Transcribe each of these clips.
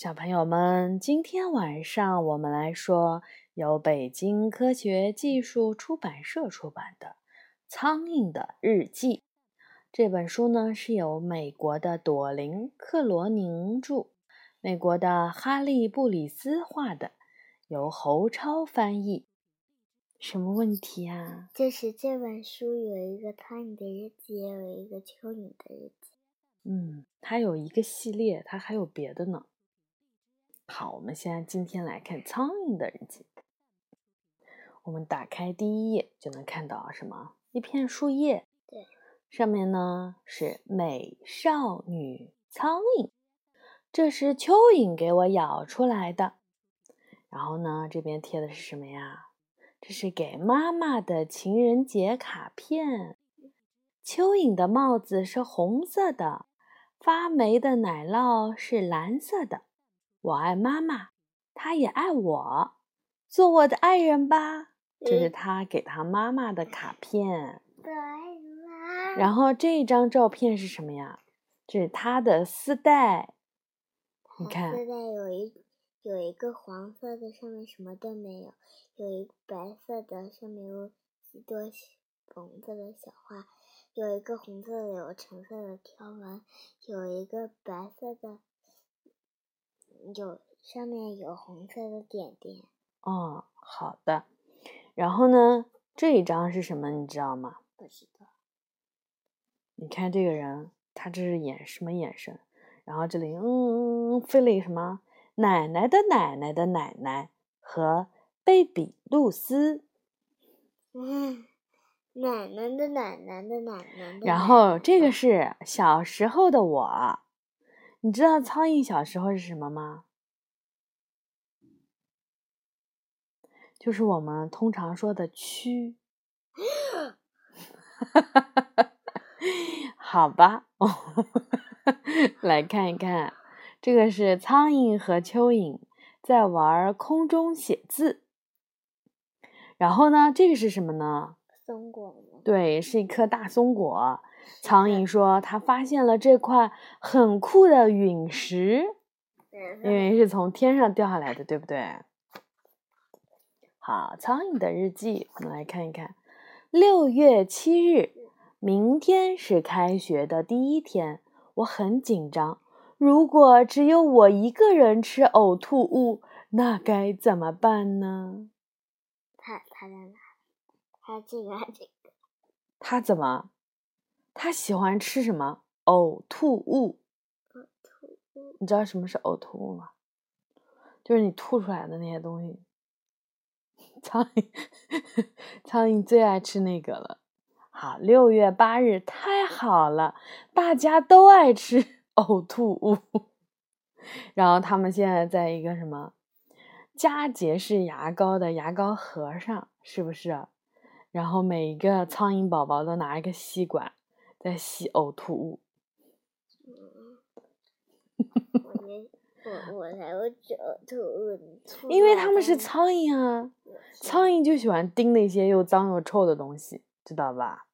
小朋友们，今天晚上我们来说由北京科学技术出版社出版的《苍蝇的日记》这本书呢，是由美国的朵琳·克罗宁著，美国的哈利·布里斯画的，由侯超翻译。什么问题啊？就是这本书有一个苍蝇的日记，也有一个蚯蚓的日记。嗯，它有一个系列，它还有别的呢。好，我们现在今天来看苍蝇的日记。我们打开第一页就能看到什么？一片树叶。对。上面呢是美少女苍蝇，这是蚯蚓给我咬出来的。然后呢，这边贴的是什么呀？这是给妈妈的情人节卡片。蚯蚓的帽子是红色的，发霉的奶酪是蓝色的。我爱妈妈，她也爱我，做我的爱人吧。这是他给他妈妈的卡片。对然后这张照片是什么呀？这是他的丝带。你看，丝带有一有一个黄色的，上面什么都没有；有一个白色的，上面有几朵红色的小花；有一个红色的，有橙色的条纹；有一个白色的。有上面有红色的点点。哦，好的。然后呢，这一张是什么？你知道吗？不知道。你看这个人，他这是眼什么眼神？然后这里嗯飞了一个什么？奶奶的奶奶的奶奶和贝比露丝。嗯，奶奶的奶奶的奶奶。然后这个是小时候的我。你知道苍蝇小时候是什么吗？就是我们通常说的蛆。好吧，来看一看，这个是苍蝇和蚯蚓在玩空中写字。然后呢，这个是什么呢？松果。对，是一颗大松果。苍蝇说：“他发现了这块很酷的陨石，因为是从天上掉下来的，对不对？”好，苍蝇的日记，我们来看一看。六月七日，明天是开学的第一天，我很紧张。如果只有我一个人吃呕吐物，那该怎么办呢？他他在哪？他这个这个。他怎么？他喜欢吃什么？呕吐物。呕吐物。你知道什么是呕吐物吗？就是你吐出来的那些东西。苍蝇，苍蝇最爱吃那个了。好，六月八日，太好了，大家都爱吃 呕吐物。然后他们现在在一个什么佳洁士牙膏的牙膏盒上，是不是？然后每一个苍蝇宝宝都拿一个吸管。在吸呕吐物。我我才会呕吐物。因为他们是苍蝇啊，苍蝇就喜欢叮那些又脏又臭的东西，知道吧？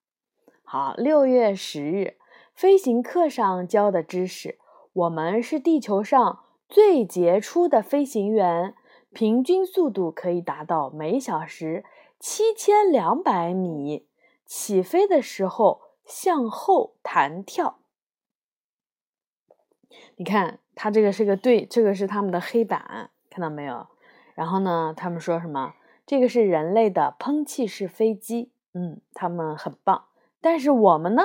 好，六月十日，飞行课上教的知识，我们是地球上最杰出的飞行员，平均速度可以达到每小时七千两百米，起飞的时候。向后弹跳，你看，它这个是个对，这个是他们的黑板，看到没有？然后呢，他们说什么？这个是人类的喷气式飞机，嗯，他们很棒。但是我们呢，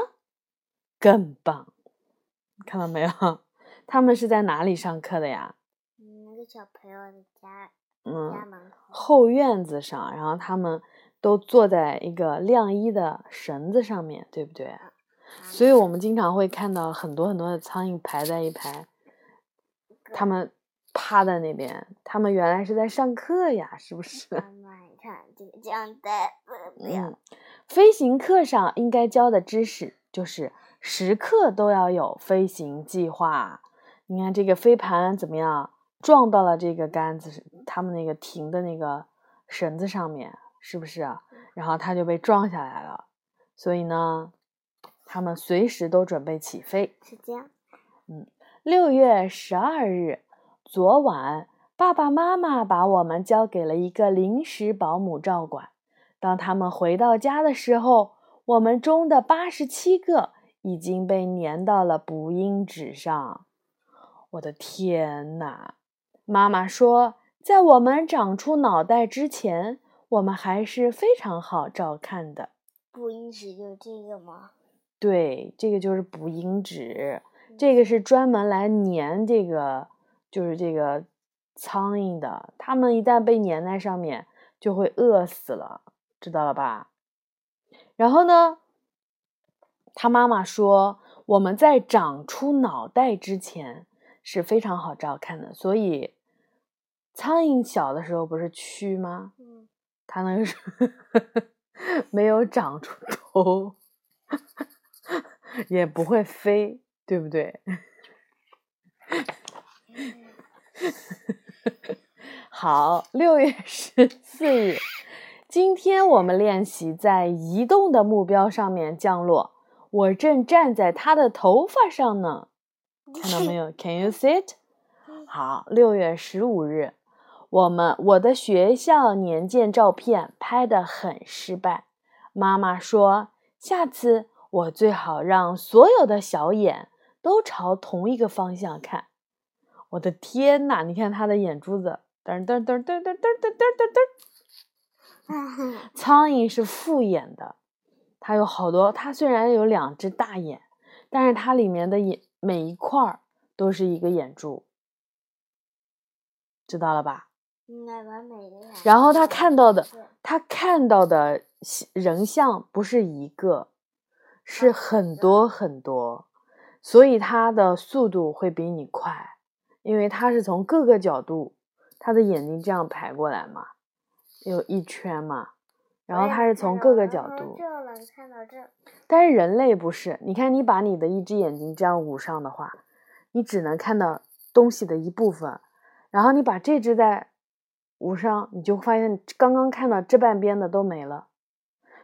更棒，看到没有？他们是在哪里上课的呀？嗯，那个小朋友的家，嗯，家门口后院子上，然后他们。都坐在一个晾衣的绳子上面，对不对？所以我们经常会看到很多很多的苍蝇排在一排，他们趴在那边，他们原来是在上课呀，是不是？妈妈，你看这个这样的，嗯，飞行课上应该教的知识就是时刻都要有飞行计划。你看这个飞盘怎么样？撞到了这个杆子，他们那个停的那个绳子上面。是不是啊？然后他就被撞下来了，所以呢，他们随时都准备起飞。是这样。嗯，六月十二日，昨晚爸爸妈妈把我们交给了一个临时保姆照管。当他们回到家的时候，我们中的八十七个已经被粘到了补音纸上。我的天哪！妈妈说，在我们长出脑袋之前，我们还是非常好照看的。补音纸就这个吗？对，这个就是补音纸，这个是专门来粘这个，就是这个苍蝇的。它们一旦被粘在上面，就会饿死了，知道了吧？然后呢，他妈妈说，我们在长出脑袋之前是非常好照看的。所以，苍蝇小的时候不是蛆吗？嗯，它那个是 没有长出头。也不会飞，对不对？好，六月十四日，今天我们练习在移动的目标上面降落。我正站在他的头发上呢，看到没有？Can you see it？好，六月十五日，我们我的学校年鉴照片拍的很失败。妈妈说，下次。我最好让所有的小眼都朝同一个方向看。我的天呐，你看他的眼珠子，噔噔噔噔噔噔噔噔噔。苍蝇是复眼的，它有好多。它虽然有两只大眼，但是它里面的眼每一块儿都是一个眼珠，知道了吧？然后他看到的，他看到的人像不是一个。是很多很多，所以他的速度会比你快，因为他是从各个角度，他的眼睛这样排过来嘛，有一圈嘛，然后他是从各个角度。这能看到这。但是人类不是，你看你把你的一只眼睛这样捂上的话，你只能看到东西的一部分，然后你把这只再捂上，你就发现刚刚看到这半边的都没了。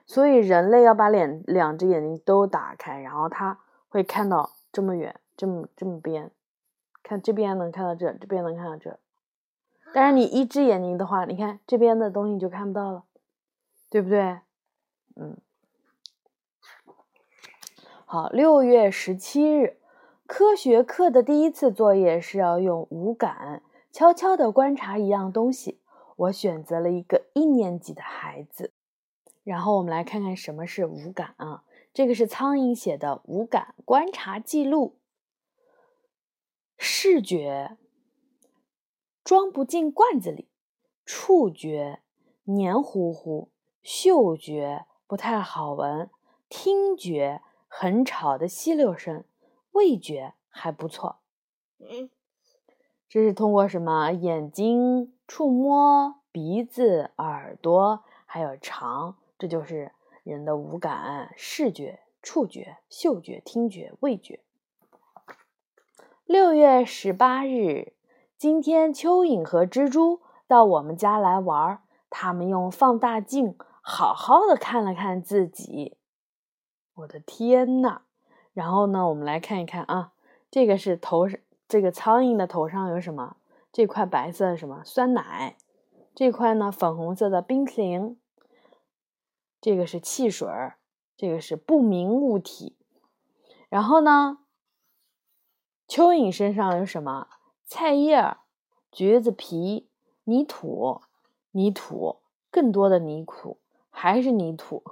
所以人类要把脸两只眼睛都打开，然后他会看到这么远，这么这么边，看这边能看到这，这边能看到这。但是你一只眼睛的话，你看这边的东西就看不到了，对不对？嗯。好，六月十七日，科学课的第一次作业是要用五感悄悄地观察一样东西。我选择了一个一年级的孩子。然后我们来看看什么是五感啊？这个是苍蝇写的五感观察记录。视觉装不进罐子里，触觉黏糊糊，嗅觉不太好闻，听觉很吵的吸溜声，味觉还不错。嗯，这是通过什么？眼睛触摸，鼻子、耳朵，还有肠。这就是人的五感：视觉、触觉、嗅觉、听觉、味觉。六月十八日，今天蚯蚓和蜘蛛到我们家来玩，他们用放大镜好好的看了看自己。我的天呐！然后呢，我们来看一看啊，这个是头上这个苍蝇的头上有什么？这块白色的什么？酸奶。这块呢，粉红色的冰淇淋。这个是汽水儿，这个是不明物体。然后呢，蚯蚓身上有什么？菜叶、橘子皮、泥土、泥土，更多的泥土，还是泥土。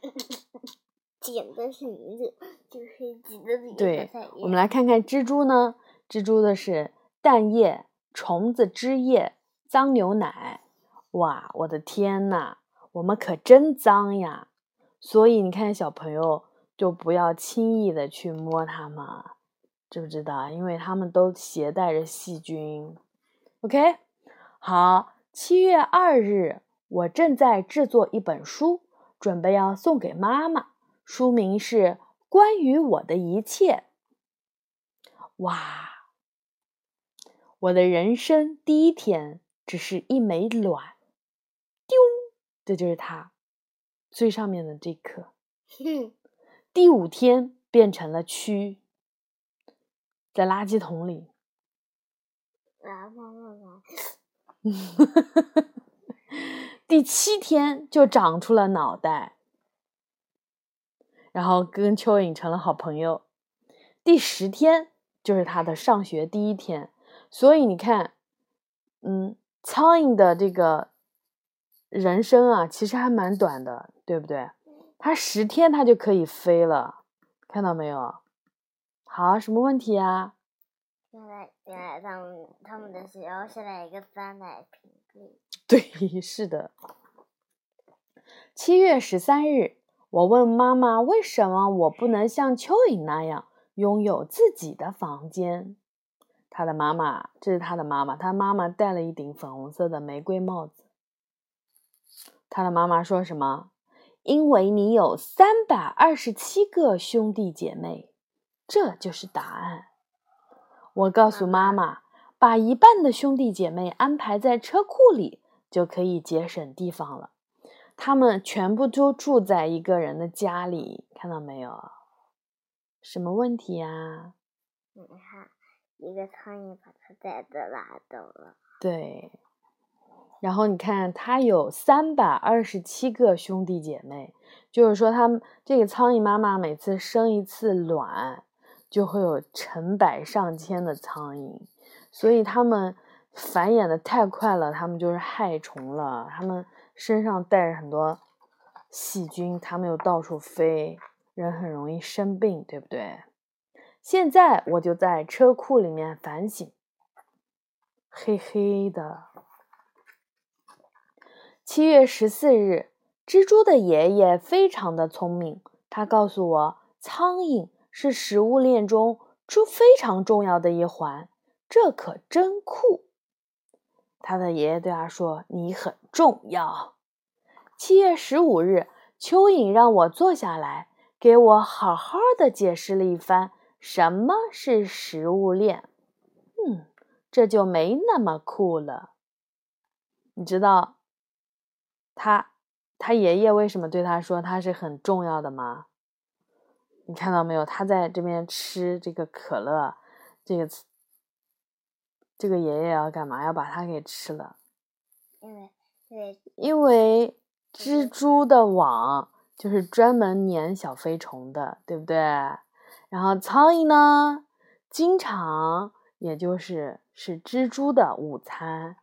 捡的是泥土，就是捡的泥对，我们来看看蜘蛛呢。蜘蛛的是蛋液、虫子汁液、脏牛奶。哇，我的天呐！我们可真脏呀，所以你看小朋友就不要轻易的去摸它们，知不知道？因为它们都携带着细菌。OK，好，七月二日，我正在制作一本书，准备要送给妈妈，书名是《关于我的一切》。哇，我的人生第一天只是一枚卵。丢这就是它最上面的这颗。第五天变成了蛆，在垃圾桶里。第七天就长出了脑袋，然后跟蚯蚓成了好朋友。第十天就是他的上学第一天，所以你看，嗯，苍蝇的这个人生啊，其实还蛮短的，对不对？它十天它就可以飞了，看到没有？好，什么问题啊？原来，原来他们他们的学校是在一个酸奶瓶子。对，是的。七月十三日，我问妈妈：“为什么我不能像蚯蚓那样拥有自己的房间？”他的妈妈，这是他的妈妈，他妈妈戴了一顶粉红色的玫瑰帽子。他的妈妈说什么？因为你有三百二十七个兄弟姐妹，这就是答案。我告诉妈妈，把一半的兄弟姐妹安排在车库里，就可以节省地方了。他们全部都住在一个人的家里，看到没有？什么问题呀？你看，一个苍蝇把它带着拉走了。对。然后你看，它有三百二十七个兄弟姐妹，就是说，它这个苍蝇妈妈每次生一次卵。就会有成百上千的苍蝇，所以它们繁衍的太快了，它们就是害虫了。它们身上带着很多细菌，它们又到处飞，人很容易生病，对不对？现在我就在车库里面反省，黑黑的。七月十四日，蜘蛛的爷爷非常的聪明，他告诉我，苍蝇。是食物链中出非常重要的一环，这可真酷。他的爷爷对他说：“你很重要。”七月十五日，蚯蚓让我坐下来，给我好好的解释了一番什么是食物链。嗯，这就没那么酷了。你知道他他爷爷为什么对他说他是很重要的吗？你看到没有？他在这边吃这个可乐，这个这个爷爷要干嘛？要把它给吃了。因为，因为，因为蜘蛛的网就是专门粘小飞虫的，对不对？然后苍蝇呢，经常也就是是蜘蛛的午餐，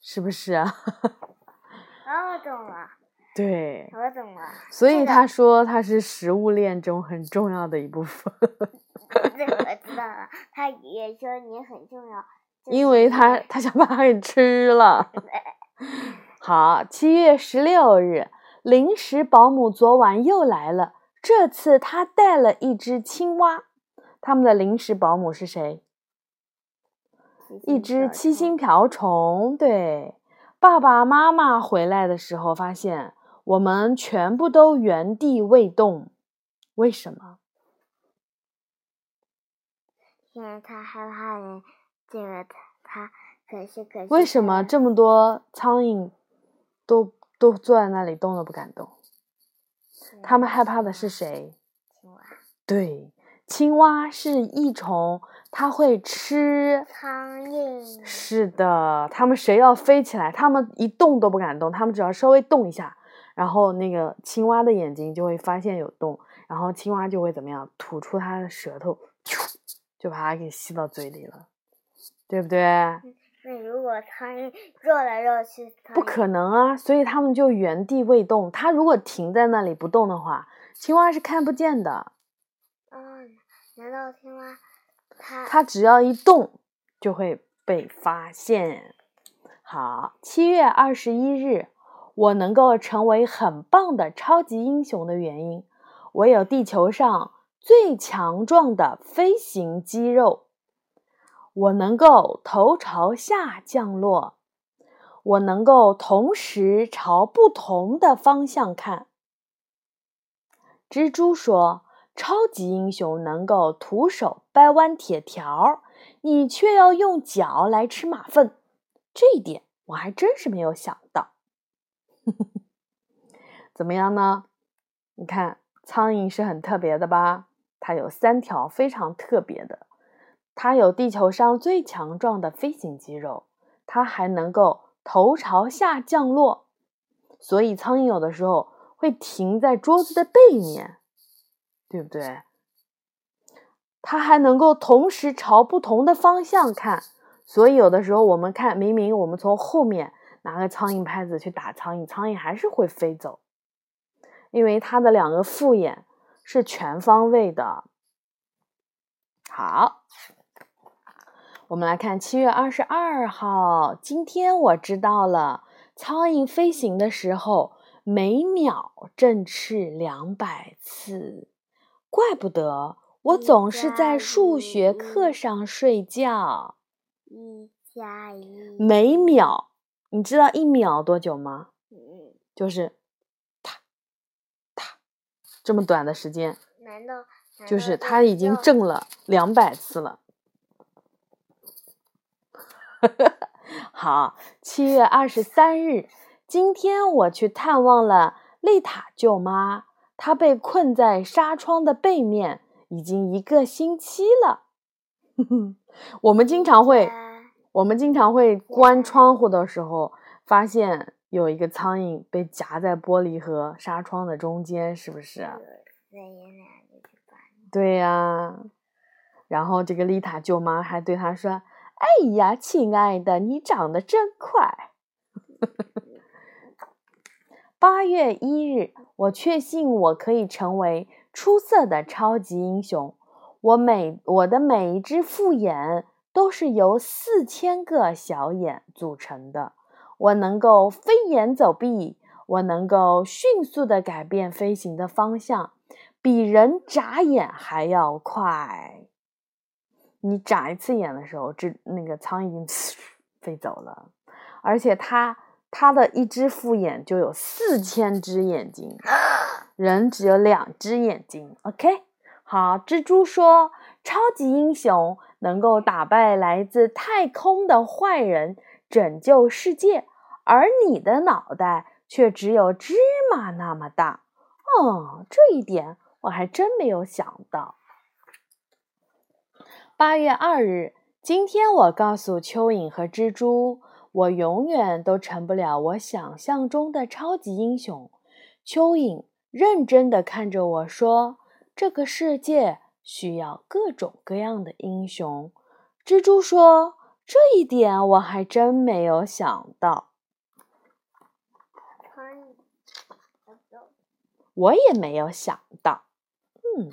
是不是啊？哦，懂了。对，我懂了。所以他说他是食物链中很重要的一部分。这个我知道了，他也说你很重要，因为他他想把它给吃了。好，七月十六日，临时保姆昨晚又来了，这次他带了一只青蛙。他们的临时保姆是谁？一只七星瓢虫。对，爸爸妈妈回来的时候发现。我们全部都原地未动，为什么？因为他害怕人进了他，可是可是。为什么这么多苍蝇都都坐在那里动都不敢动？他们害怕的是谁？青蛙。对，青蛙是益虫，它会吃苍蝇。是的，他们谁要飞起来，他们一动都不敢动，他们只要稍微动一下。然后那个青蛙的眼睛就会发现有洞，然后青蛙就会怎么样？吐出它的舌头，就把它给吸到嘴里了，对不对？那如果苍蝇绕来绕去，不可能啊！所以它们就原地未动。它如果停在那里不动的话，青蛙是看不见的。哦？难道青蛙它它只要一动就会被发现？好，七月二十一日。我能够成为很棒的超级英雄的原因，我有地球上最强壮的飞行肌肉。我能够头朝下降落，我能够同时朝不同的方向看。蜘蛛说：“超级英雄能够徒手掰弯铁条，你却要用脚来吃马粪。”这一点我还真是没有想到。怎么样呢？你看，苍蝇是很特别的吧？它有三条非常特别的它有地球上最强壮的飞行肌肉，它还能够头朝下降落，所以苍蝇有的时候会停在桌子的背面，对不对？它还能够同时朝不同的方向看，所以有的时候我们看，明明我们从后面拿个苍蝇拍子去打苍蝇，苍蝇还是会飞走，因为它的两个复眼是全方位的。好。我们来看七月二十二号，今天我知道了，苍蝇飞行的时候每秒振翅两百次，怪不得我总是在数学课上睡觉。一加一，每秒，你知道一秒多久吗？嗯，就是，啪啪，这么短的时间，难道就是它已经震了两百次了。好，七月二十三日，今天我去探望了丽塔舅妈，她被困在纱窗的背面已经一个星期了。我们经常会，我们经常会关窗户的时候，发现有一个苍蝇被夹在玻璃和纱窗的中间，是不是？对呀。然后这个丽塔舅妈还对他说。哎呀，亲爱的，你长得真快！八月一日，我确信我可以成为出色的超级英雄。我每我的每一只复眼都是由四千个小眼组成的。我能够飞檐走壁，我能够迅速的改变飞行的方向，比人眨眼还要快。你眨一次眼的时候，这那个苍蝇 飞走了，而且它它的一只复眼就有四千只眼睛，人只有两只眼睛。OK，好，蜘蛛说，超级英雄能够打败来自太空的坏人，拯救世界，而你的脑袋却只有芝麻那么大。哦，这一点我还真没有想到。八月二日，今天我告诉蚯蚓和蜘蛛，我永远都成不了我想象中的超级英雄。蚯蚓认真的看着我说：“这个世界需要各种各样的英雄。”蜘蛛说：“这一点我还真没有想到。”我也没有想到。嗯，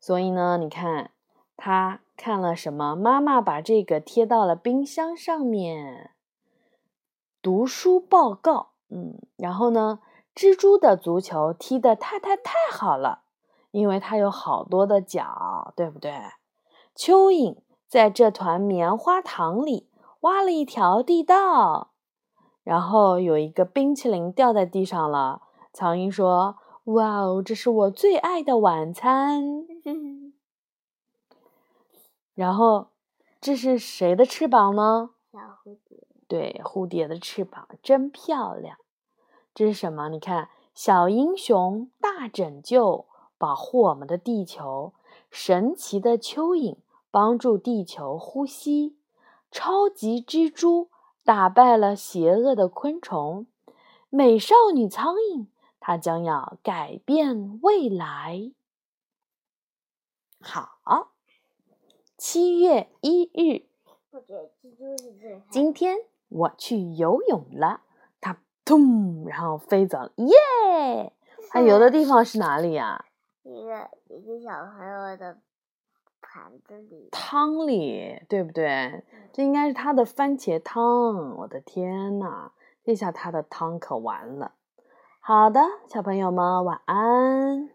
所以呢，你看。他看了什么？妈妈把这个贴到了冰箱上面。读书报告，嗯，然后呢？蜘蛛的足球踢得太太太好了，因为它有好多的脚，对不对？蚯蚓在这团棉花糖里挖了一条地道，然后有一个冰淇淋掉在地上了。苍蝇说：“哇哦，这是我最爱的晚餐。” 然后，这是谁的翅膀呢？小蝴蝶。对，蝴蝶的翅膀真漂亮。这是什么？你看，小英雄大拯救，保护我们的地球。神奇的蚯蚓帮助地球呼吸。超级蜘蛛打败了邪恶的昆虫。美少女苍蝇，它将要改变未来。好。七月一日，今天我去游泳了，它咚，然后飞走了，耶！它游的地方是哪里呀？一个一个小朋友的盘子里，汤里，对不对？这应该是他的番茄汤。我的天呐，这下他的汤可完了。好的，小朋友们晚安。